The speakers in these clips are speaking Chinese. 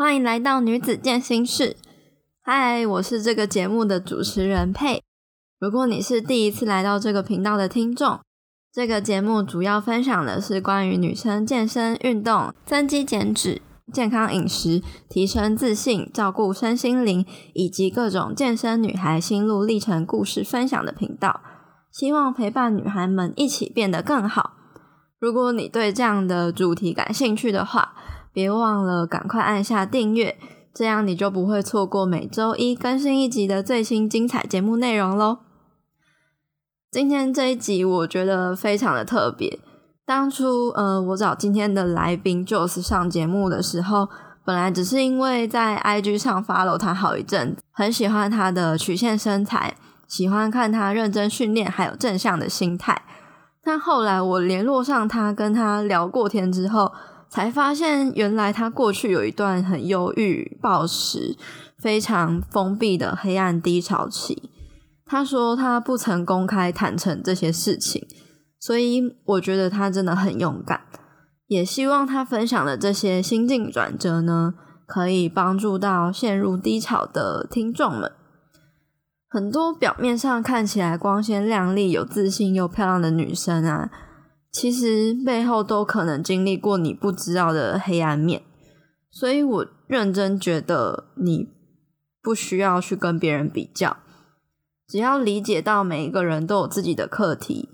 欢迎来到女子健心室。嗨，我是这个节目的主持人佩。如果你是第一次来到这个频道的听众，这个节目主要分享的是关于女生健身、运动、增肌减脂、健康饮食、提升自信、照顾身心灵，以及各种健身女孩心路历程故事分享的频道。希望陪伴女孩们一起变得更好。如果你对这样的主题感兴趣的话，别忘了赶快按下订阅，这样你就不会错过每周一更新一集的最新精彩节目内容喽。今天这一集我觉得非常的特别。当初呃，我找今天的来宾 Joss 上节目的时候，本来只是因为在 IG 上 follow 他好一阵，很喜欢他的曲线身材，喜欢看他认真训练，还有正向的心态。但后来我联络上他，跟他聊过天之后。才发现，原来他过去有一段很忧郁、暴食、非常封闭的黑暗低潮期。他说他不曾公开坦诚这些事情，所以我觉得他真的很勇敢。也希望他分享的这些心境转折呢，可以帮助到陷入低潮的听众们。很多表面上看起来光鲜亮丽、有自信又漂亮的女生啊。其实背后都可能经历过你不知道的黑暗面，所以我认真觉得你不需要去跟别人比较，只要理解到每一个人都有自己的课题，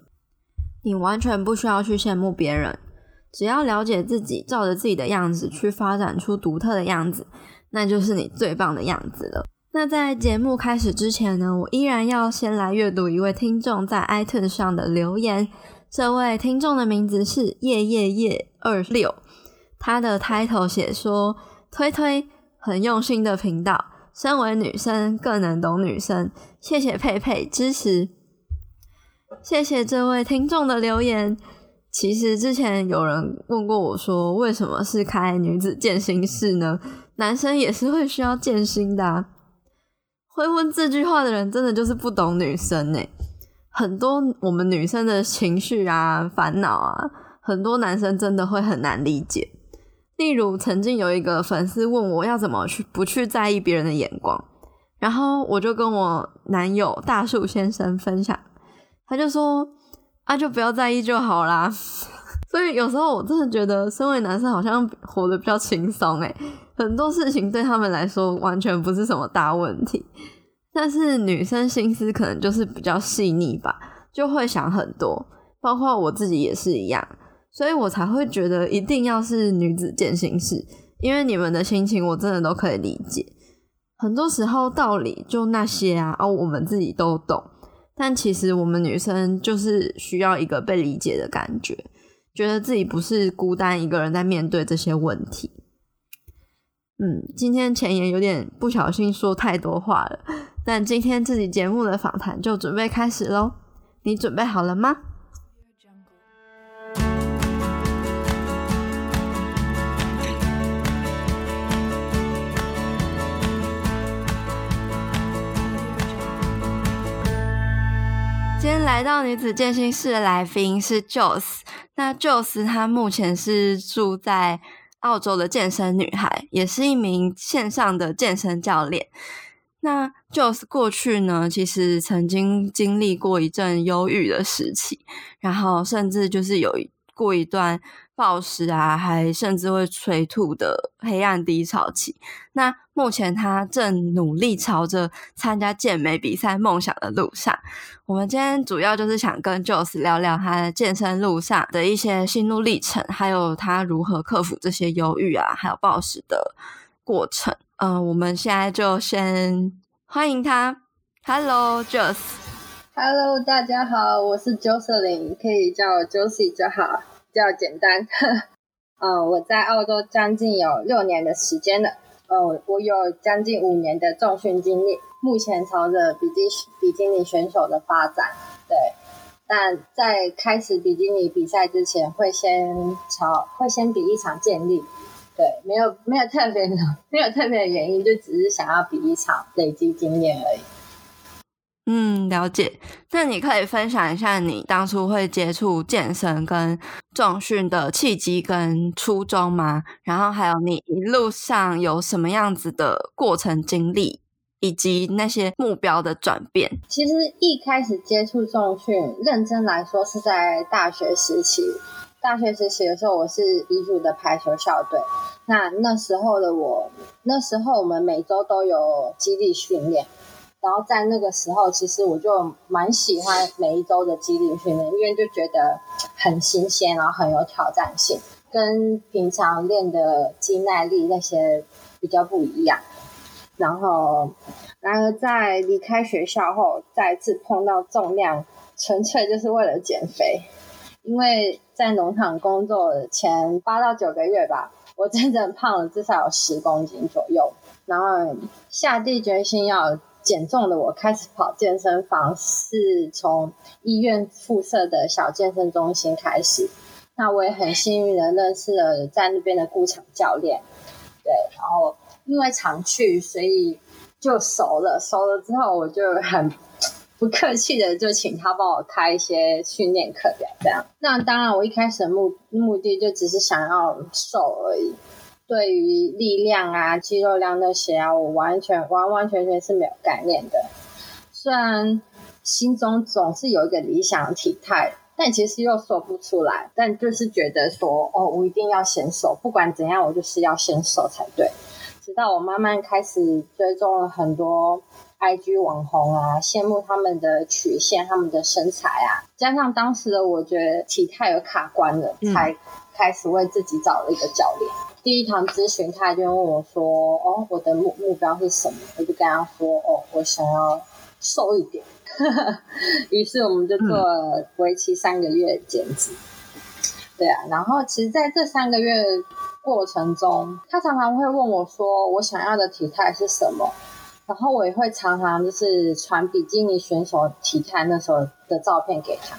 你完全不需要去羡慕别人，只要了解自己，照着自己的样子去发展出独特的样子，那就是你最棒的样子了。那在节目开始之前呢，我依然要先来阅读一位听众在 iTunes 上的留言。这位听众的名字是夜夜夜二六，他的 title 写说推推很用心的频道，身为女生更能懂女生，谢谢佩佩支持，谢谢这位听众的留言。其实之前有人问过我说，为什么是开女子健心室呢？男生也是会需要健心的。会问这句话的人，真的就是不懂女生呢。很多我们女生的情绪啊、烦恼啊，很多男生真的会很难理解。例如，曾经有一个粉丝问我要怎么去不去在意别人的眼光，然后我就跟我男友大树先生分享，他就说：“啊，就不要在意就好啦。”所以有时候我真的觉得，身为男生好像活得比较轻松诶，很多事情对他们来说完全不是什么大问题。但是女生心思可能就是比较细腻吧，就会想很多，包括我自己也是一样，所以我才会觉得一定要是女子见心事，因为你们的心情我真的都可以理解。很多时候道理就那些啊，哦，我们自己都懂，但其实我们女生就是需要一个被理解的感觉，觉得自己不是孤单一个人在面对这些问题。嗯，今天前言有点不小心说太多话了。那今天自己节目的访谈就准备开始喽，你准备好了吗？今天来到女子健身室的来宾是 Joss，那 Joss 她目前是住在澳洲的健身女孩，也是一名线上的健身教练。那 Joss 过去呢，其实曾经经历过一阵忧郁的时期，然后甚至就是有过一段暴食啊，还甚至会催吐的黑暗低潮期。那目前他正努力朝着参加健美比赛梦想的路上。我们今天主要就是想跟 Joss 聊聊他健身路上的一些心路历程，还有他如何克服这些忧郁啊，还有暴食的过程。嗯，我们现在就先欢迎他。Hello，Joss。Hello，大家好，我是 Josselyn，可以叫我 Josie 就好，比较简单。嗯，我在澳洲将近有六年的时间了。嗯，我有将近五年的重训经历，目前朝着比基比基尼选手的发展。对，但在开始比基尼比赛之前，会先朝会先比一场健力。对，没有没有特别的，没有特别的原因，就只是想要比一场累积经验而已。嗯，了解。那你可以分享一下你当初会接触健身跟重训的契机跟初衷吗？然后还有你一路上有什么样子的过程经历，以及那些目标的转变？其实一开始接触重训，认真来说是在大学时期。大学时期的时候，我是乙组的排球校队。那那时候的我，那时候我们每周都有基地训练。然后在那个时候，其实我就蛮喜欢每一周的基地训练，因为就觉得很新鲜，然后很有挑战性，跟平常练的肌耐力那些比较不一样。然后，然而在离开学校后，再次碰到重量，纯粹就是为了减肥。因为在农场工作前八到九个月吧，我真正胖了至少有十公斤左右，然后下定决心要。减重的我开始跑健身房，是从医院附设的小健身中心开始。那我也很幸运的认识了在那边的顾场教练，对，然后因为常去，所以就熟了。熟了之后，我就很不客气的就请他帮我开一些训练课表，这样。那当然，我一开始的目目的就只是想要瘦而已。对于力量啊、肌肉量那些啊，我完全完完全全是没有概念的。虽然心中总是有一个理想体态，但其实又说不出来。但就是觉得说，哦，我一定要先瘦，不管怎样，我就是要先瘦才对。直到我慢慢开始追踪了很多 IG 网红啊，羡慕他们的曲线、他们的身材啊，加上当时的我觉得体态有卡关了，才开始为自己找了一个教练。第一堂咨询，他就问我说：“哦，我的目目标是什么？”我就跟他说：“哦，我想要瘦一点。”于是我们就做了为期三个月减脂。对啊，然后其实在这三个月过程中，他常常会问我说：“我想要的体态是什么？”然后我也会常常就是传比基尼选手体态那时候的照片给他。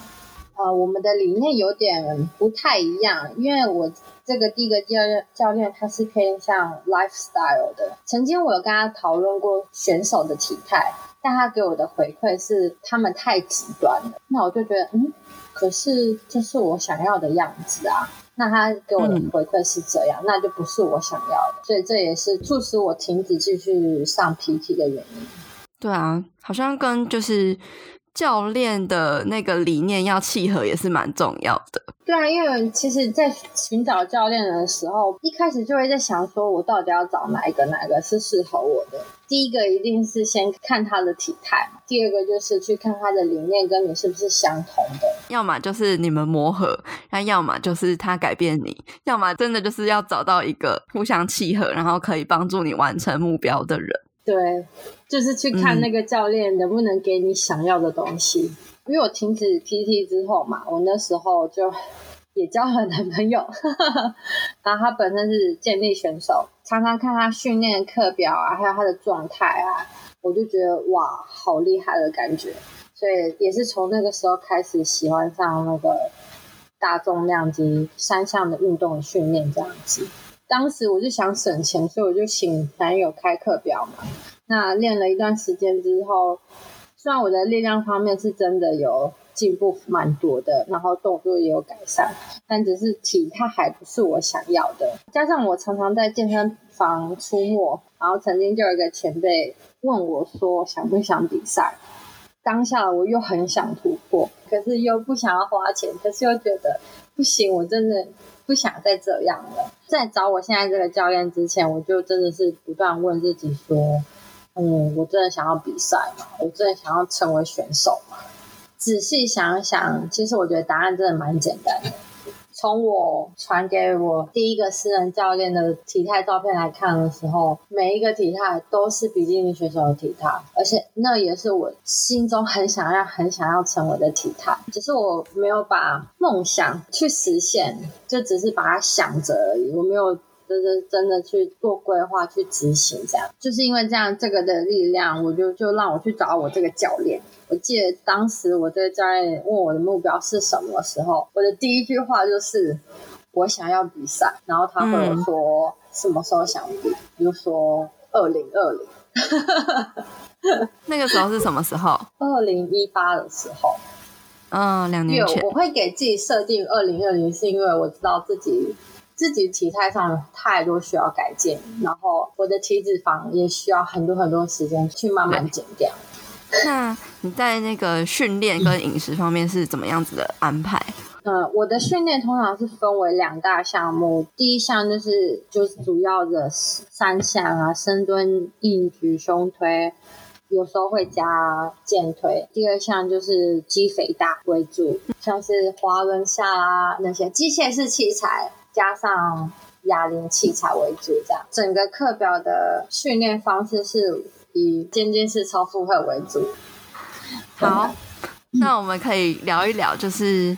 呃，我们的理念有点不太一样，因为我。这个第一个教练教练他是偏向 lifestyle 的。曾经我有跟他讨论过选手的体态，但他给我的回馈是他们太极端了。那我就觉得，嗯，可是这是我想要的样子啊。那他给我的回馈是这样，那就不是我想要的。所以这也是促使我停止继续上 PT 的原因。对啊，好像跟就是。教练的那个理念要契合也是蛮重要的。对啊，因为其实，在寻找教练的时候，一开始就会在想，说我到底要找哪一个，哪个是适合我的。第一个一定是先看他的体态，第二个就是去看他的理念跟你是不是相同的。要么就是你们磨合，那要么就是他改变你，要么真的就是要找到一个互相契合，然后可以帮助你完成目标的人。对，就是去看那个教练能不能给你想要的东西。因为我停止 PT 之后嘛，我那时候就也交了男朋友，然后他本身是健力选手，常常看他训练课表啊，还有他的状态啊，我就觉得哇，好厉害的感觉。所以也是从那个时候开始喜欢上那个大重量级三项的运动训练这样子。当时我就想省钱，所以我就请男友开课表嘛。那练了一段时间之后，虽然我的力量方面是真的有进步蛮多的，然后动作也有改善，但只是体态还不是我想要的。加上我常常在健身房出没，然后曾经就有一个前辈问我说想不想比赛。当下我又很想突破，可是又不想要花钱，可是又觉得不行，我真的。不想再这样了。在找我现在这个教练之前，我就真的是不断问自己说：“嗯，我真的想要比赛吗？我真的想要成为选手吗？”仔细想想，其实我觉得答案真的蛮简单的。从我传给我第一个私人教练的体态照片来看的时候，每一个体态都是比基尼选手的体态，而且那也是我心中很想要、很想要成为的体态。只是我没有把梦想去实现，就只是把它想着而已。我没有真的真的去做规划、去执行。这样就是因为这样，这个的力量，我就就让我去找我这个教练。我记得当时我这个教练问我的目标是什么时候，我的第一句话就是我想要比赛，然后他跟我说什么时候想比，比如说二零二零，那个时候是什么时候？二零一八的时候，嗯，两年前。我会给自己设定二零二零，是因为我知道自己自己体态上有太多需要改进，然后我的体脂肪也需要很多很多时间去慢慢减掉。那你在那个训练跟饮食方面是怎么样子的安排？嗯，我的训练通常是分为两大项目，第一项就是就是主要的三项啊，深蹲、硬举、胸推，有时候会加健推。第二项就是肌肥大为主，像是滑轮下啊那些机械式器材，加上哑铃器材为主。这样整个课表的训练方式是以渐进式超负荷为主。好，那我们可以聊一聊，就是。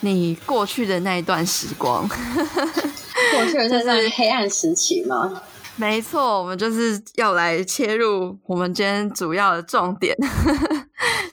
你过去的那一段时光，过去的那段黑暗时期吗？没错，我们就是要来切入我们今天主要的重点，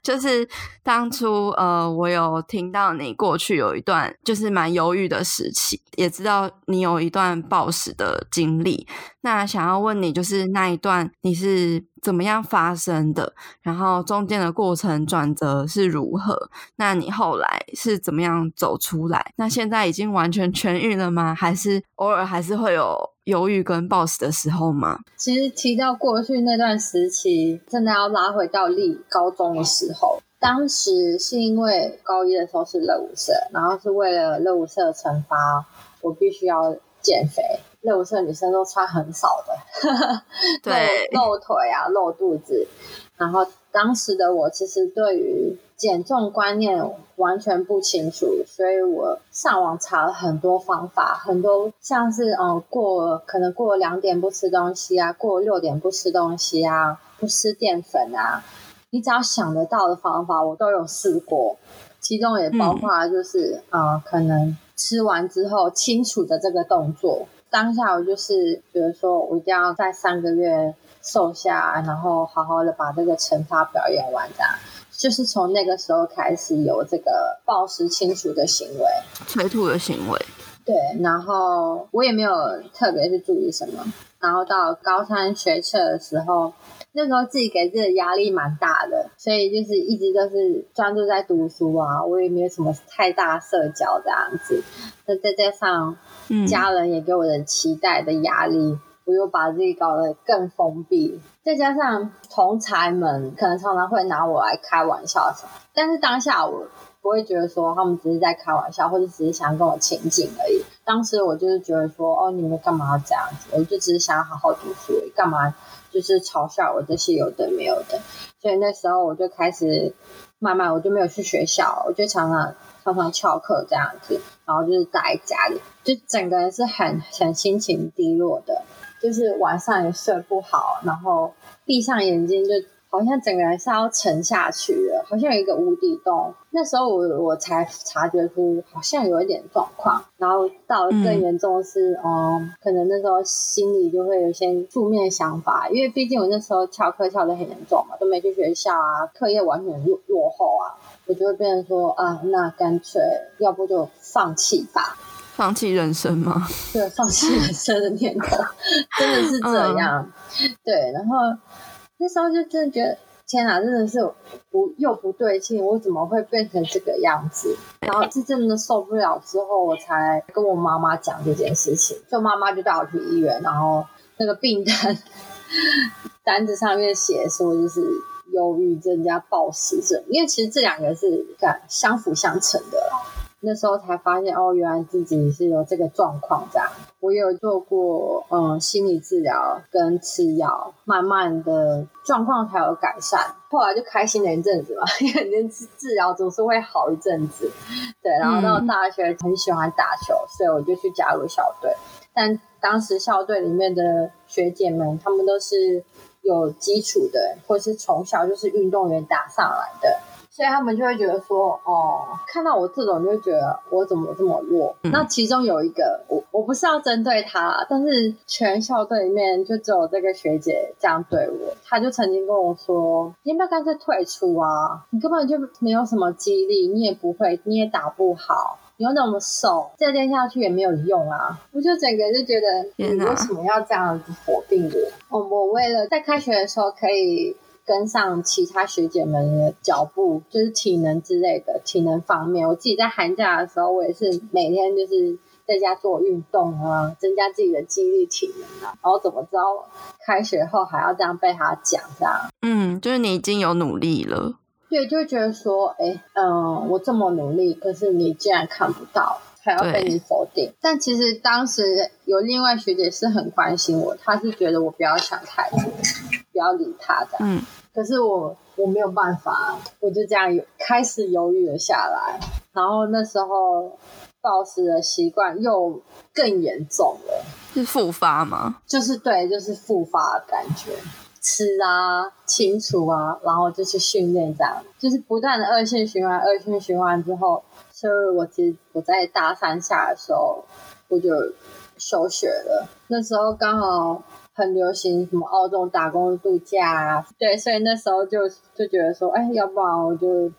就是当初呃，我有听到你过去有一段就是蛮犹豫的时期，也知道你有一段暴食的经历。那想要问你，就是那一段你是怎么样发生的？然后中间的过程转折是如何？那你后来是怎么样走出来？那现在已经完全痊愈了吗？还是偶尔还是会有犹豫跟暴食的时候吗？其实提到过去那段时期，真的要拉回到立高中的时候，当时是因为高一的时候是乐舞社，然后是为了乐舞社惩罚，我必须要减肥。热舞社女生都穿很少的，对，露腿啊，露肚子。然后当时的我其实对于减重观念完全不清楚，所以我上网查了很多方法，很多像是嗯过可能过两点不吃东西啊，过六点不吃东西啊，不吃淀粉啊，你只要想得到的方法我都有试过，其中也包括就是啊可能吃完之后清楚的这个动作。当下我就是觉得说，我一定要在三个月瘦下，然后好好的把这个惩罚表演完。这样，就是从那个时候开始有这个暴食清除的行为，催吐的行为。对，然后我也没有特别去注意什么。然后到高三学测的时候，那时候自己给自己压力蛮大的，所以就是一直都是专注在读书啊，我也没有什么太大社交这样子。那再加上。家人也给我的期待的压力，我又把自己搞得更封闭。再加上同才们可能常常会拿我来开玩笑什么，但是当下我不会觉得说他们只是在开玩笑，或者只是想跟我亲近而已。当时我就是觉得说，哦，你们干嘛这样子？我就只是想要好好读书，干嘛就是嘲笑我这些有的没有的？所以那时候我就开始慢慢，我就没有去学校，我就常常。常常翘课这样子，然后就是待在家里，就整个人是很很心情低落的，就是晚上也睡不好，然后闭上眼睛就好像整个人是要沉下去了，好像有一个无底洞。那时候我我才察觉出好像有一点状况，然后到更严重是，嗯，可能那时候心里就会有一些负面想法，因为毕竟我那时候翘课翘的很严重嘛，都没去学校啊，课业完全落落后啊。我就会变成说啊，那干脆要不就放弃吧，放弃人生吗？对，放弃人生的念头真的是这样。对，然后那时候就真的觉得，天哪，真的是不又不对劲，我怎么会变成这个样子？然后是真的受不了之后，我才跟我妈妈讲这件事情，就妈妈就带我去医院，然后那个病单单子上面写说就是。忧郁症加暴食症，因为其实这两个是相辅相成的。那时候才发现，哦，原来自己是有这个状况。这样，我有做过嗯心理治疗跟吃药，慢慢的状况才有改善。后来就开心了一阵子嘛，因为治治疗总是会好一阵子。对，然后到大学很喜欢打球，所以我就去加入校队。但当时校队里面的学姐们，她们都是。有基础的，或是从小就是运动员打上来的，所以他们就会觉得说，哦，看到我这种就觉得我怎么这么弱。那其中有一个，我我不是要针对他，但是全校队里面就只有这个学姐这样对我，他就曾经跟我说，你要不要干脆退出啊？你根本就没有什么激励，你也不会，你也打不好。你又那么瘦，再练下去也没有用啊！我就整个就觉得，你为什么要这样子否定我？我我为了在开学的时候可以跟上其他学姐们的脚步，就是体能之类的体能方面。我自己在寒假的时候，我也是每天就是在家做运动啊，增加自己的肌力体能啊。然后怎么着，开学后还要这样被他讲这样？嗯，就是你已经有努力了。对，就会觉得说，哎，嗯，我这么努力，可是你竟然看不到，还要被你否定。但其实当时有另外学姐是很关心我，她是觉得我不要想太多，不要理他的。嗯。可是我我没有办法，我就这样有开始犹豫了下来。然后那时候暴食的习惯又更严重了，是复发吗？就是对，就是复发的感觉。吃啊，清除啊，然后就去训练，这样就是不断的恶性循环，恶性循环之后，所以我其实我在大三下的时候我就休学了。那时候刚好很流行什么澳洲打工度假啊，对，所以那时候就就觉得说，哎，要不然我就。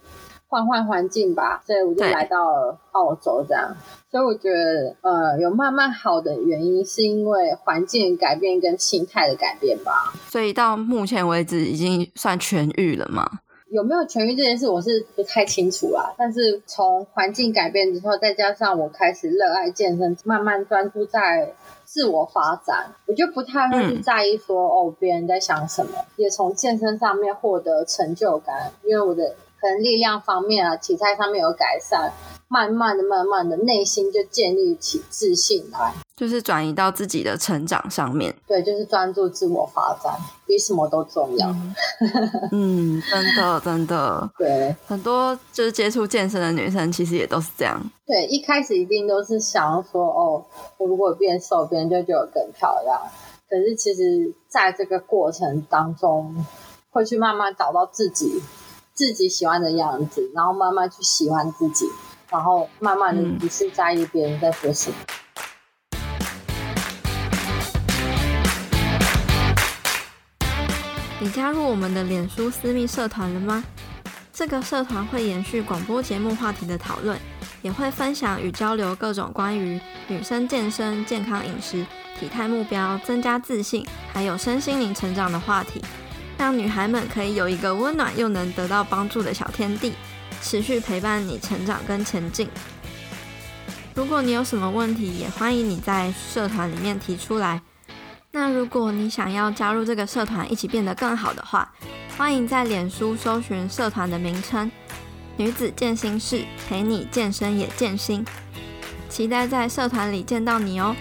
换换环境吧，所以我就来到了澳洲这样。所以我觉得，呃，有慢慢好的原因是因为环境改变跟心态的改变吧。所以到目前为止已经算痊愈了吗？有没有痊愈这件事，我是不太清楚啊。但是从环境改变之后，再加上我开始热爱健身，慢慢专注在自我发展，我就不太会去在意说哦别人在想什么，也从健身上面获得成就感，因为我的。可能力量方面啊，体态上面有改善，慢慢的、慢慢的，内心就建立起自信来，就是转移到自己的成长上面。对，就是专注自我发展，比什么都重要。嗯，真的，真的。对，很多就是接触健身的女生，其实也都是这样。对，一开始一定都是想要说，哦，我如果变瘦，别人就觉得更漂亮。可是其实在这个过程当中，会去慢慢找到自己。自己喜欢的样子，然后慢慢去喜欢自己，然后慢慢的不是在意别人在说什么。你加入我们的脸书私密社团了吗？这个社团会延续广播节目话题的讨论，也会分享与交流各种关于女生健身、健康饮食、体态目标、增加自信，还有身心灵成长的话题。让女孩们可以有一个温暖又能得到帮助的小天地，持续陪伴你成长跟前进。如果你有什么问题，也欢迎你在社团里面提出来。那如果你想要加入这个社团，一起变得更好的话，欢迎在脸书搜寻社团的名称“女子健心室”，陪你健身也健心。期待在社团里见到你哦。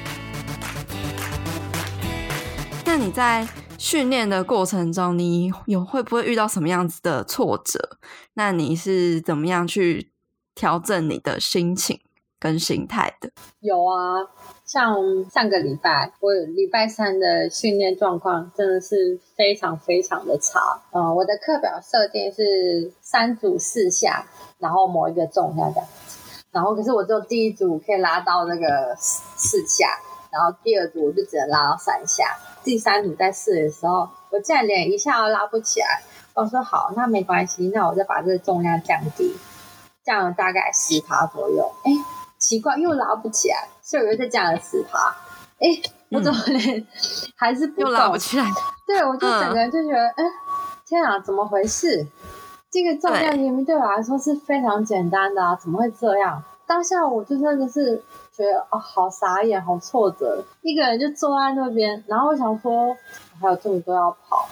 那你在？训练的过程中，你有会不会遇到什么样子的挫折？那你是怎么样去调整你的心情跟心态的？有啊，像上个礼拜，我礼拜三的训练状况真的是非常非常的差。嗯，我的课表设定是三组四下，然后某一个重量这样子，然后可是我只有第一组可以拉到那个四下，然后第二组我就只能拉到三下。第三组在试的时候，我竟然连一下都拉不起来。我说好，那没关系，那我再把这个重量降低，降了大概十趴左右。哎，奇怪，又拉不起来，所以我又再降了十趴。哎，我怎么连还是又拉不起来？对，我就整个人就觉得，哎，天啊，怎么回事？这个重量明明对我来说是非常简单的啊，怎么会这样？当下我就真的是。觉得哦，好傻眼，好挫折，一个人就坐在那边，然后我想说，还有这么多要跑，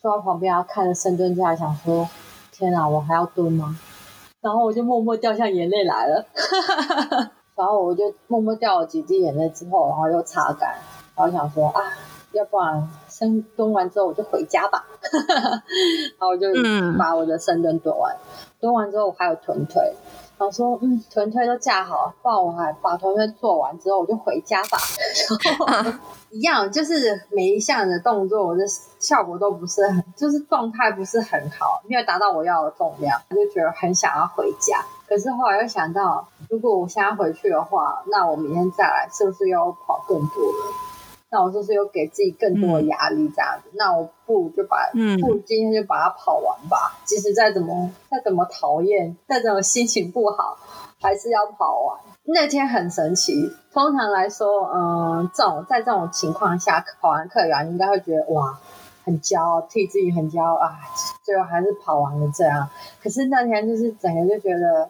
坐在旁边要看着深蹲架，想说，天啊，我还要蹲吗？然后我就默默掉下眼泪来了，然后我就默默掉了几滴眼泪之后，然后又擦干，然后想说啊，要不然深蹲完之后我就回家吧，然后我就把我的深蹲蹲完，蹲完之后我还有臀腿。然后说，嗯，臀推都架好，不然我还把臀推做完之后，我就回家吧。然后一样，就是每一项的动作，我的效果都不是很，就是状态不是很好，没有达到我要的重量，我就觉得很想要回家。可是后来又想到，如果我现在回去的话，那我明天再来，是不是要跑更多了？那我是不是又给自己更多的压力这样子，那我不如就把，不如今天就把它跑完吧。即使再怎么再怎么讨厌，再怎么心情不好，还是要跑完。那天很神奇，通常来说，嗯，这种在这种情况下跑完课员，应该会觉得哇，很骄傲，替自己很骄傲啊，最后还是跑完了这样。可是那天就是整个就觉得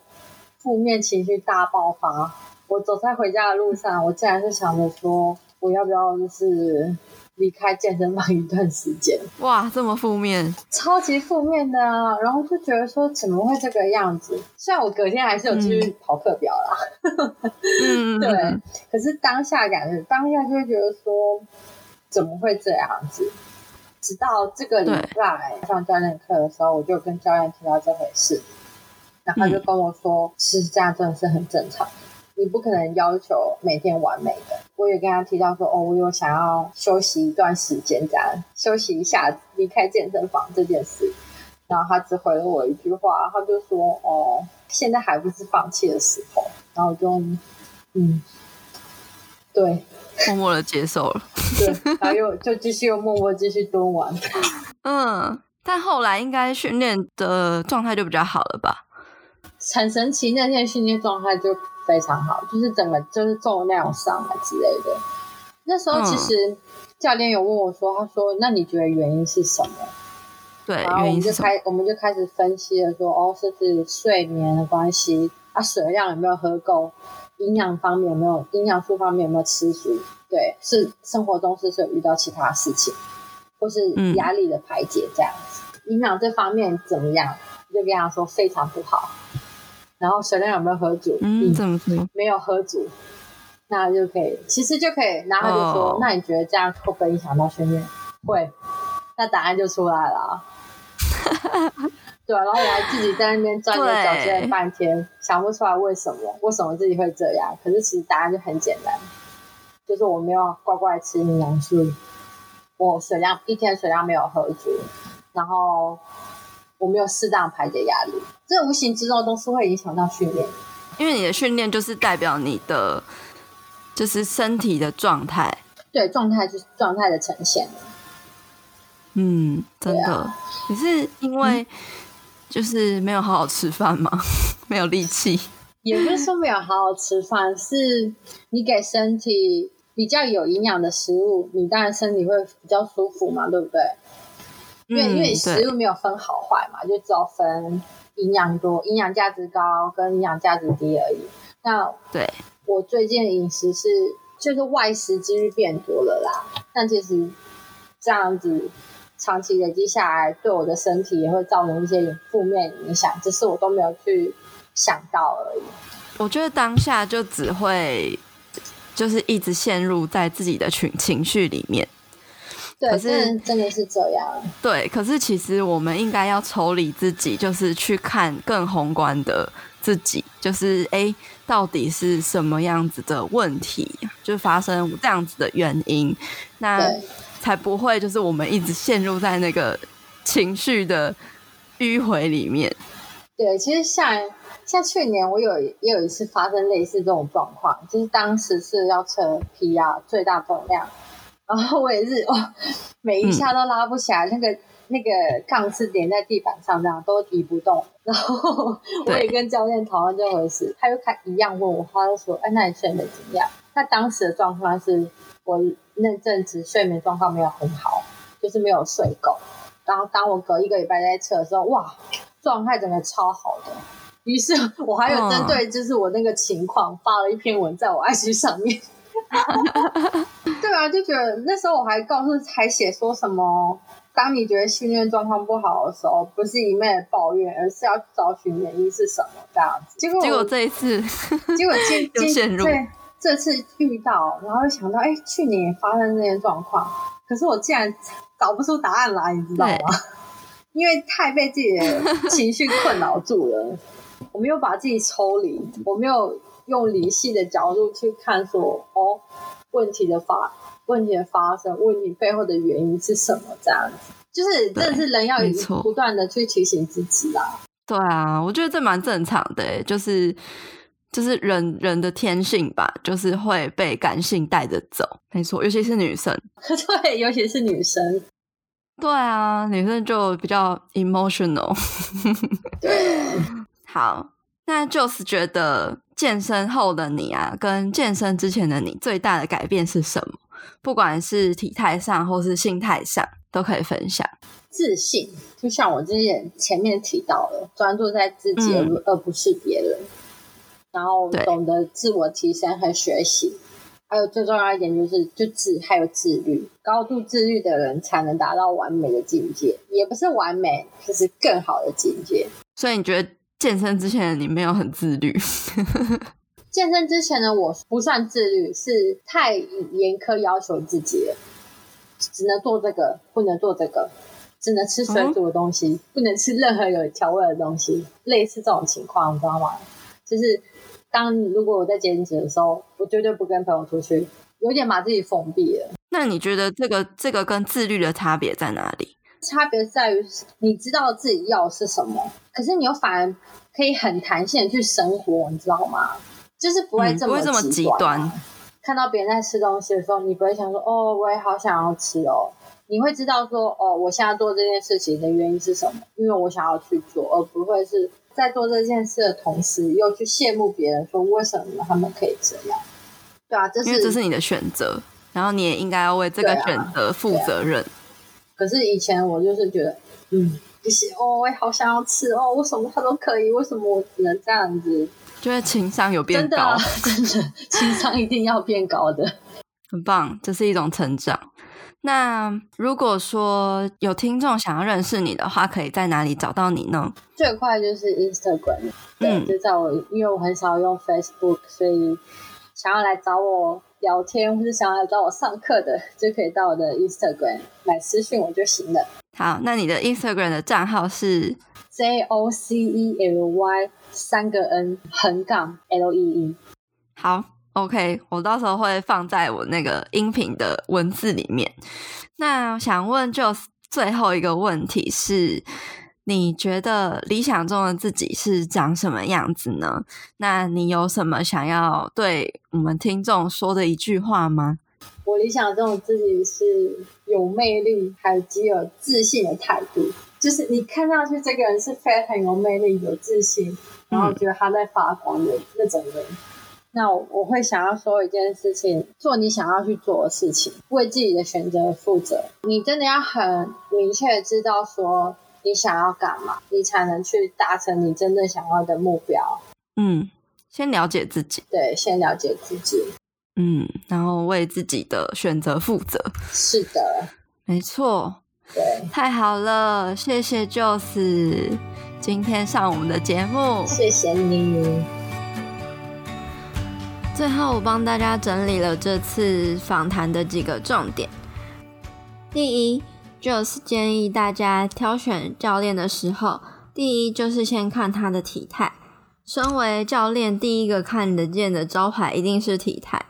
负面情绪大爆发。我走在回家的路上，我竟然是想着说，我要不要就是离开健身房一段时间？哇，这么负面，超级负面的啊！然后就觉得说，怎么会这个样子？虽然我隔天还是有继续跑课表啦，嗯，对。可是当下感觉，当下就会觉得说，怎么会这样子？直到这个礼拜上教练课的时候，我就跟教练提到这回事，然后他就跟我说，其实这样真的是很正常。你不可能要求每天完美的。我也跟他提到说，哦，我有想要休息一段时间，这样休息一下，离开健身房这件事。然后他只回了我一句话，他就说，哦，现在还不是放弃的时候。然后我就，嗯，对，默默的接受了。对，然后又就继续又默默继续蹲完。嗯，但后来应该训练的状态就比较好了吧？很神奇，那天训练状态就。非常好，就是整个就是重量上来之类的。那时候其实教练有问我说：“他说，那你觉得原因是什么？”对，然后我们就开我们就开始分析了，说：“哦，是不是睡眠的关系？啊，水量有没有喝够？营养方面有没有营养素方面有没有吃足？对，是生活中是不是有遇到其他事情，或是压力的排解这样子？营养这方面怎么样？就跟他说非常不好。”然后水量有没有喝足？嗯，怎么说？没有喝足，那就可以，其实就可以。然后就说，那你觉得这样会不会影响到训练？会。那答案就出来了。对，然后我还自己在那边钻牛角尖了半天，想不出来为什么，为什么自己会这样。可是其实答案就很简单，就是我没有乖乖吃营养素，我水量一天水量没有喝足，然后。我没有适当排解压力，这无形之中都是会影响到训练。因为你的训练就是代表你的，就是身体的状态。对，状态就是状态的呈现。嗯，真的。你是因为就是没有好好吃饭吗？没有力气？也不是说没有好好吃饭，是你给身体比较有营养的食物，你当然身体会比较舒服嘛，对不对？因为因为食物没有分好坏嘛，就只有分营养多、营养价值高跟营养价值低而已。那对我最近饮食是就是外食几率变多了啦，但其实这样子长期累积下来，对我的身体也会造成一些负面影响，只是我都没有去想到而已。我觉得当下就只会就是一直陷入在自己的情情绪里面。可是真的是这样。对，可是其实我们应该要抽离自己，就是去看更宏观的自己，就是哎，到底是什么样子的问题，就发生这样子的原因，那才不会就是我们一直陷入在那个情绪的迂回里面。对，其实像像去年我有也有一次发生类似这种状况，就是当时是要测 PR 最大重量。然后我也是哇，每一下都拉不起来，那个那个杠是连在地板上，这样都移不动。然后我也跟教练讨论这回事，他又看一样问我，他就说：“哎，那你睡眠怎么样？”那当时的状况是我那阵子睡眠状况没有很好，就是没有睡够。然后当我隔一个礼拜在测的时候，哇，状态整个超好的。于是我还有针对就是我那个情况发了一篇文在我 IG 上面。对啊，就觉得那时候我还告诉还写说什么，当你觉得训练状况不好的时候，不是一昧的抱怨，而是要找寻原因是什么这样子。结果结果这一次，结果今 今对这次遇到，然后想到哎，去年也发生这些状况，可是我竟然找不出答案来，你知道吗？因为太被自己的情绪困扰住了，我没有把自己抽离，我没有。用理性的角度去看，说哦，问题的发问题的发生，问题背后的原因是什么？这样子，就是真的是人要不断的去提醒自己啦。对啊，我觉得这蛮正常的，就是就是人人的天性吧，就是会被感性带着走。没错，尤其是女生。对，尤其是女生。对啊，女生就比较 emotional。对，好。那就是觉得健身后的你啊，跟健身之前的你最大的改变是什么？不管是体态上或是心态上，都可以分享。自信，就像我之前前面提到的，专注在自己而不是别人，然后懂得自我提升和学习。还有最重要一点就是，就自还有自律，高度自律的人才能达到完美的境界，也不是完美，就是更好的境界。所以你觉得健身之前你没有很自律？健身之前呢，我不算自律，是太严苛要求自己了，只能做这个，不能做这个，只能吃水煮的东西，不能吃任何有调味的东西，类似这种情况，你知道吗？就是。当如果我在减脂的时候，我绝对不跟朋友出去，有点把自己封闭了。那你觉得这个这个跟自律的差别在哪里？差别在于你知道自己要是什么，可是你又反而可以很弹性的去生活，你知道吗？就是不会这么极端。看到别人在吃东西的时候，你不会想说哦，我也好想要吃哦。你会知道说哦，我现在做这件事情的原因是什么？因为我想要去做，而不会是。在做这件事的同时，又去羡慕别人，说为什么他们可以这样？对啊，这是因为这是你的选择，然后你也应该要为这个选择负责任。可是以前我就是觉得，嗯，不行哦，我也好想要吃哦，为什么他都可以，为什么我只能这样子？就是情商有变高，真的 情商一定要变高的，很棒，这是一种成长。那如果说有听众想要认识你的话，可以在哪里找到你呢？最快就是 Instagram，对，就在我，因为我很少用 Facebook，所以想要来找我聊天或者想要找我上课的，就可以到我的 Instagram 来私信我就行了。好，那你的 Instagram 的账号是 J O C E L Y 三个 N 横杠 L E E。好。OK，我到时候会放在我那个音频的文字里面。那想问，就最后一个问题是，你觉得理想中的自己是长什么样子呢？那你有什么想要对我们听众说的一句话吗？我理想中的自己是有魅力，还有极有自信的态度，就是你看上去这个人是非常有魅力、有自信，然后觉得他在发光的那种人。那我会想要说一件事情：做你想要去做的事情，为自己的选择负责。你真的要很明确知道说你想要干嘛，你才能去达成你真正想要的目标。嗯，先了解自己。对，先了解自己。嗯，然后为自己的选择负责。是的，没错。对，太好了，谢谢 Joss 今天上我们的节目。谢谢你。最后，我帮大家整理了这次访谈的几个重点。第一 Jules 建议大家挑选教练的时候，第一就是先看他的体态。身为教练，第一个看得见的招牌一定是体态。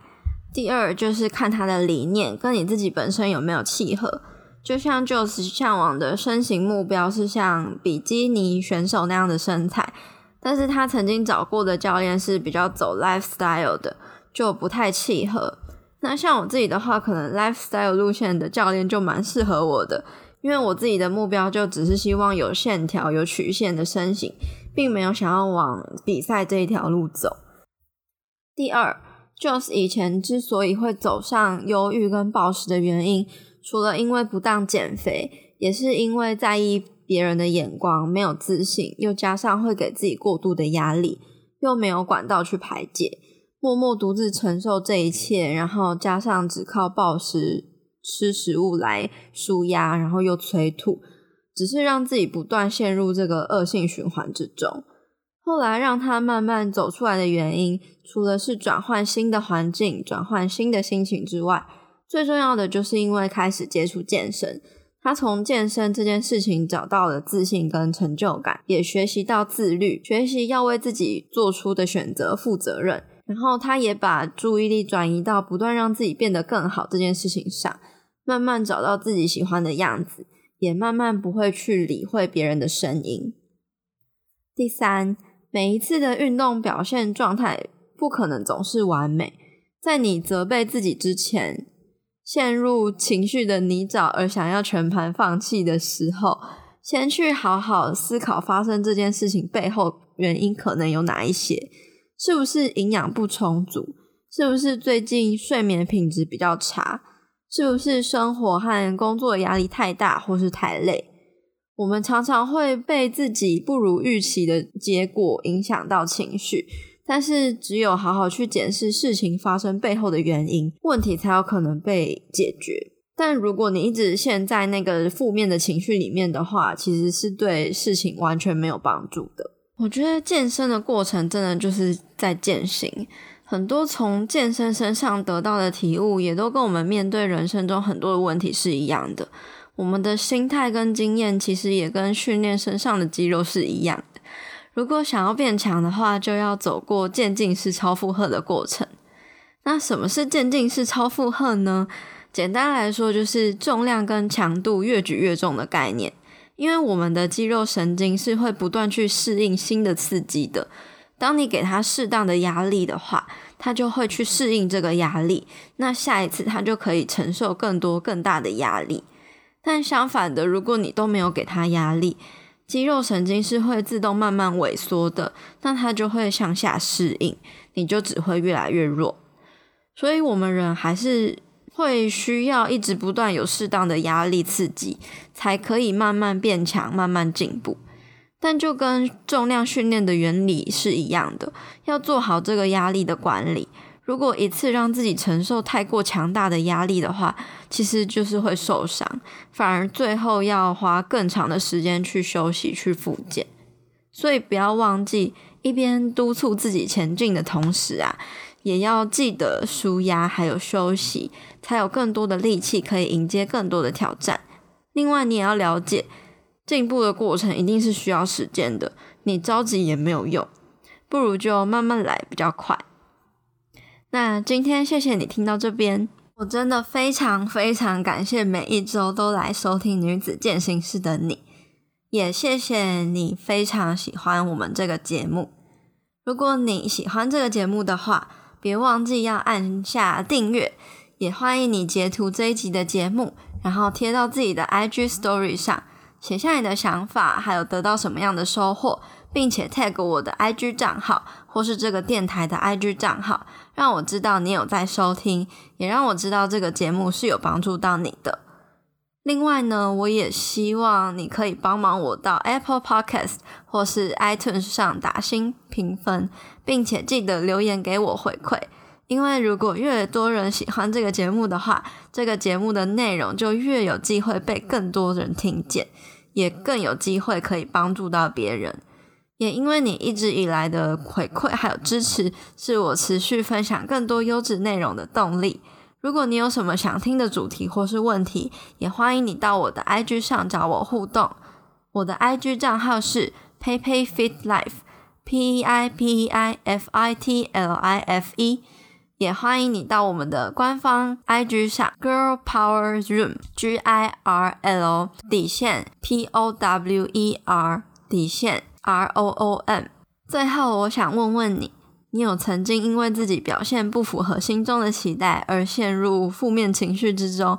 第二就是看他的理念跟你自己本身有没有契合。就像 Joss 向往的身形目标是像比基尼选手那样的身材。但是他曾经找过的教练是比较走 lifestyle 的，就不太契合。那像我自己的话，可能 lifestyle 路线的教练就蛮适合我的，因为我自己的目标就只是希望有线条、有曲线的身形，并没有想要往比赛这一条路走。第二，就是以前之所以会走上忧郁跟暴食的原因，除了因为不当减肥，也是因为在意。别人的眼光，没有自信，又加上会给自己过度的压力，又没有管道去排解，默默独自承受这一切，然后加上只靠暴食吃食物来舒压，然后又催吐，只是让自己不断陷入这个恶性循环之中。后来让他慢慢走出来的原因，除了是转换新的环境、转换新的心情之外，最重要的就是因为开始接触健身。他从健身这件事情找到了自信跟成就感，也学习到自律，学习要为自己做出的选择负责任。然后他也把注意力转移到不断让自己变得更好这件事情上，慢慢找到自己喜欢的样子，也慢慢不会去理会别人的声音。第三，每一次的运动表现状态不可能总是完美，在你责备自己之前。陷入情绪的泥沼而想要全盘放弃的时候，先去好好思考发生这件事情背后原因可能有哪一些？是不是营养不充足？是不是最近睡眠品质比较差？是不是生活和工作压力太大，或是太累？我们常常会被自己不如预期的结果影响到情绪，但是只有好好去检视事情发生背后的原因，问题才有可能被解决。但如果你一直陷在那个负面的情绪里面的话，其实是对事情完全没有帮助的。我觉得健身的过程真的就是在践行。很多从健身身上得到的体悟，也都跟我们面对人生中很多的问题是一样的。我们的心态跟经验，其实也跟训练身上的肌肉是一样的。如果想要变强的话，就要走过渐进式超负荷的过程。那什么是渐进式超负荷呢？简单来说，就是重量跟强度越举越重的概念。因为我们的肌肉神经是会不断去适应新的刺激的。当你给它适当的压力的话，它就会去适应这个压力。那下一次它就可以承受更多更大的压力。但相反的，如果你都没有给它压力，肌肉神经是会自动慢慢萎缩的，那它就会向下适应，你就只会越来越弱。所以，我们人还是会需要一直不断有适当的压力刺激，才可以慢慢变强，慢慢进步。但就跟重量训练的原理是一样的，要做好这个压力的管理。如果一次让自己承受太过强大的压力的话，其实就是会受伤，反而最后要花更长的时间去休息、去复健。所以不要忘记，一边督促自己前进的同时啊，也要记得舒压还有休息，才有更多的力气可以迎接更多的挑战。另外，你也要了解。进步的过程一定是需要时间的，你着急也没有用，不如就慢慢来比较快。那今天谢谢你听到这边，我真的非常非常感谢每一周都来收听女子健行室的你，也谢谢你非常喜欢我们这个节目。如果你喜欢这个节目的话，别忘记要按下订阅，也欢迎你截图这一集的节目，然后贴到自己的 IG Story 上。写下你的想法，还有得到什么样的收获，并且 tag 我的 IG 账号或是这个电台的 IG 账号，让我知道你有在收听，也让我知道这个节目是有帮助到你的。另外呢，我也希望你可以帮忙我到 Apple Podcast 或是 iTunes 上打新评分，并且记得留言给我回馈。因为如果越多人喜欢这个节目的话，这个节目的内容就越有机会被更多人听见。也更有机会可以帮助到别人，也因为你一直以来的回馈还有支持，是我持续分享更多优质内容的动力。如果你有什么想听的主题或是问题，也欢迎你到我的 IG 上找我互动。我的 IG 账号是 peipei_fit_life，p e i p e i f i t l i f e。也欢迎你到我们的官方 IG 上，Girl Power Room G I R L 底线 P O W E R 底线 R O O M。最后，我想问问你，你有曾经因为自己表现不符合心中的期待而陷入负面情绪之中，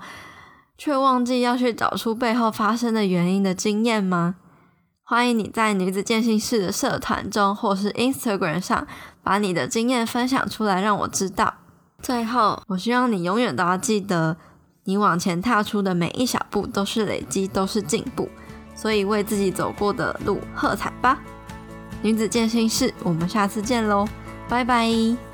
却忘记要去找出背后发生的原因的经验吗？欢迎你在女子健心室的社团中，或是 Instagram 上，把你的经验分享出来，让我知道。最后，我希望你永远都要记得，你往前踏出的每一小步都是累积，都是进步。所以，为自己走过的路喝彩吧！女子健心室，我们下次见喽，拜拜。